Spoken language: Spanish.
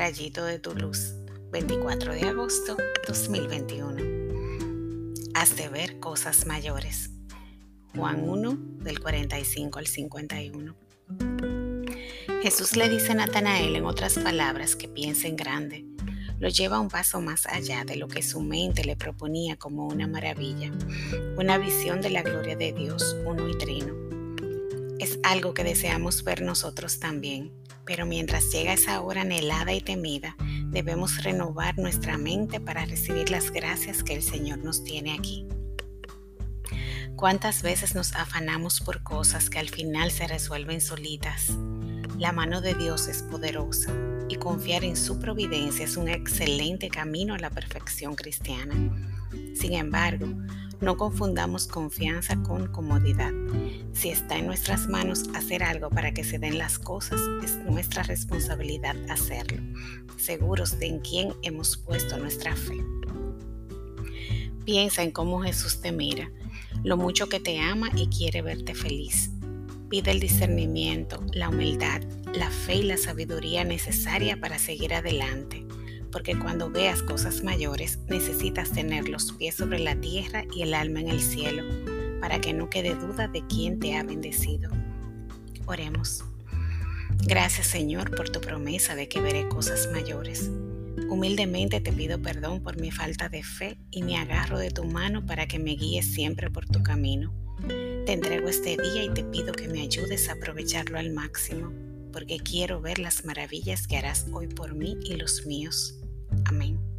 Rayito de tu luz, 24 de agosto 2021. Has de ver cosas mayores. Juan 1 del 45 al 51. Jesús le dice a Natanael en otras palabras que piense en grande. Lo lleva un paso más allá de lo que su mente le proponía como una maravilla, una visión de la gloria de Dios, uno y trino. Es algo que deseamos ver nosotros también, pero mientras llega esa hora anhelada y temida, debemos renovar nuestra mente para recibir las gracias que el Señor nos tiene aquí. ¿Cuántas veces nos afanamos por cosas que al final se resuelven solitas? La mano de Dios es poderosa y confiar en su providencia es un excelente camino a la perfección cristiana. Sin embargo, no confundamos confianza con comodidad. Si está en nuestras manos hacer algo para que se den las cosas, es nuestra responsabilidad hacerlo, seguros de en quién hemos puesto nuestra fe. Piensa en cómo Jesús te mira, lo mucho que te ama y quiere verte feliz. Pide el discernimiento, la humildad, la fe y la sabiduría necesaria para seguir adelante porque cuando veas cosas mayores necesitas tener los pies sobre la tierra y el alma en el cielo, para que no quede duda de quién te ha bendecido. Oremos. Gracias Señor por tu promesa de que veré cosas mayores. Humildemente te pido perdón por mi falta de fe y me agarro de tu mano para que me guíes siempre por tu camino. Te entrego este día y te pido que me ayudes a aprovecharlo al máximo, porque quiero ver las maravillas que harás hoy por mí y los míos. Amém.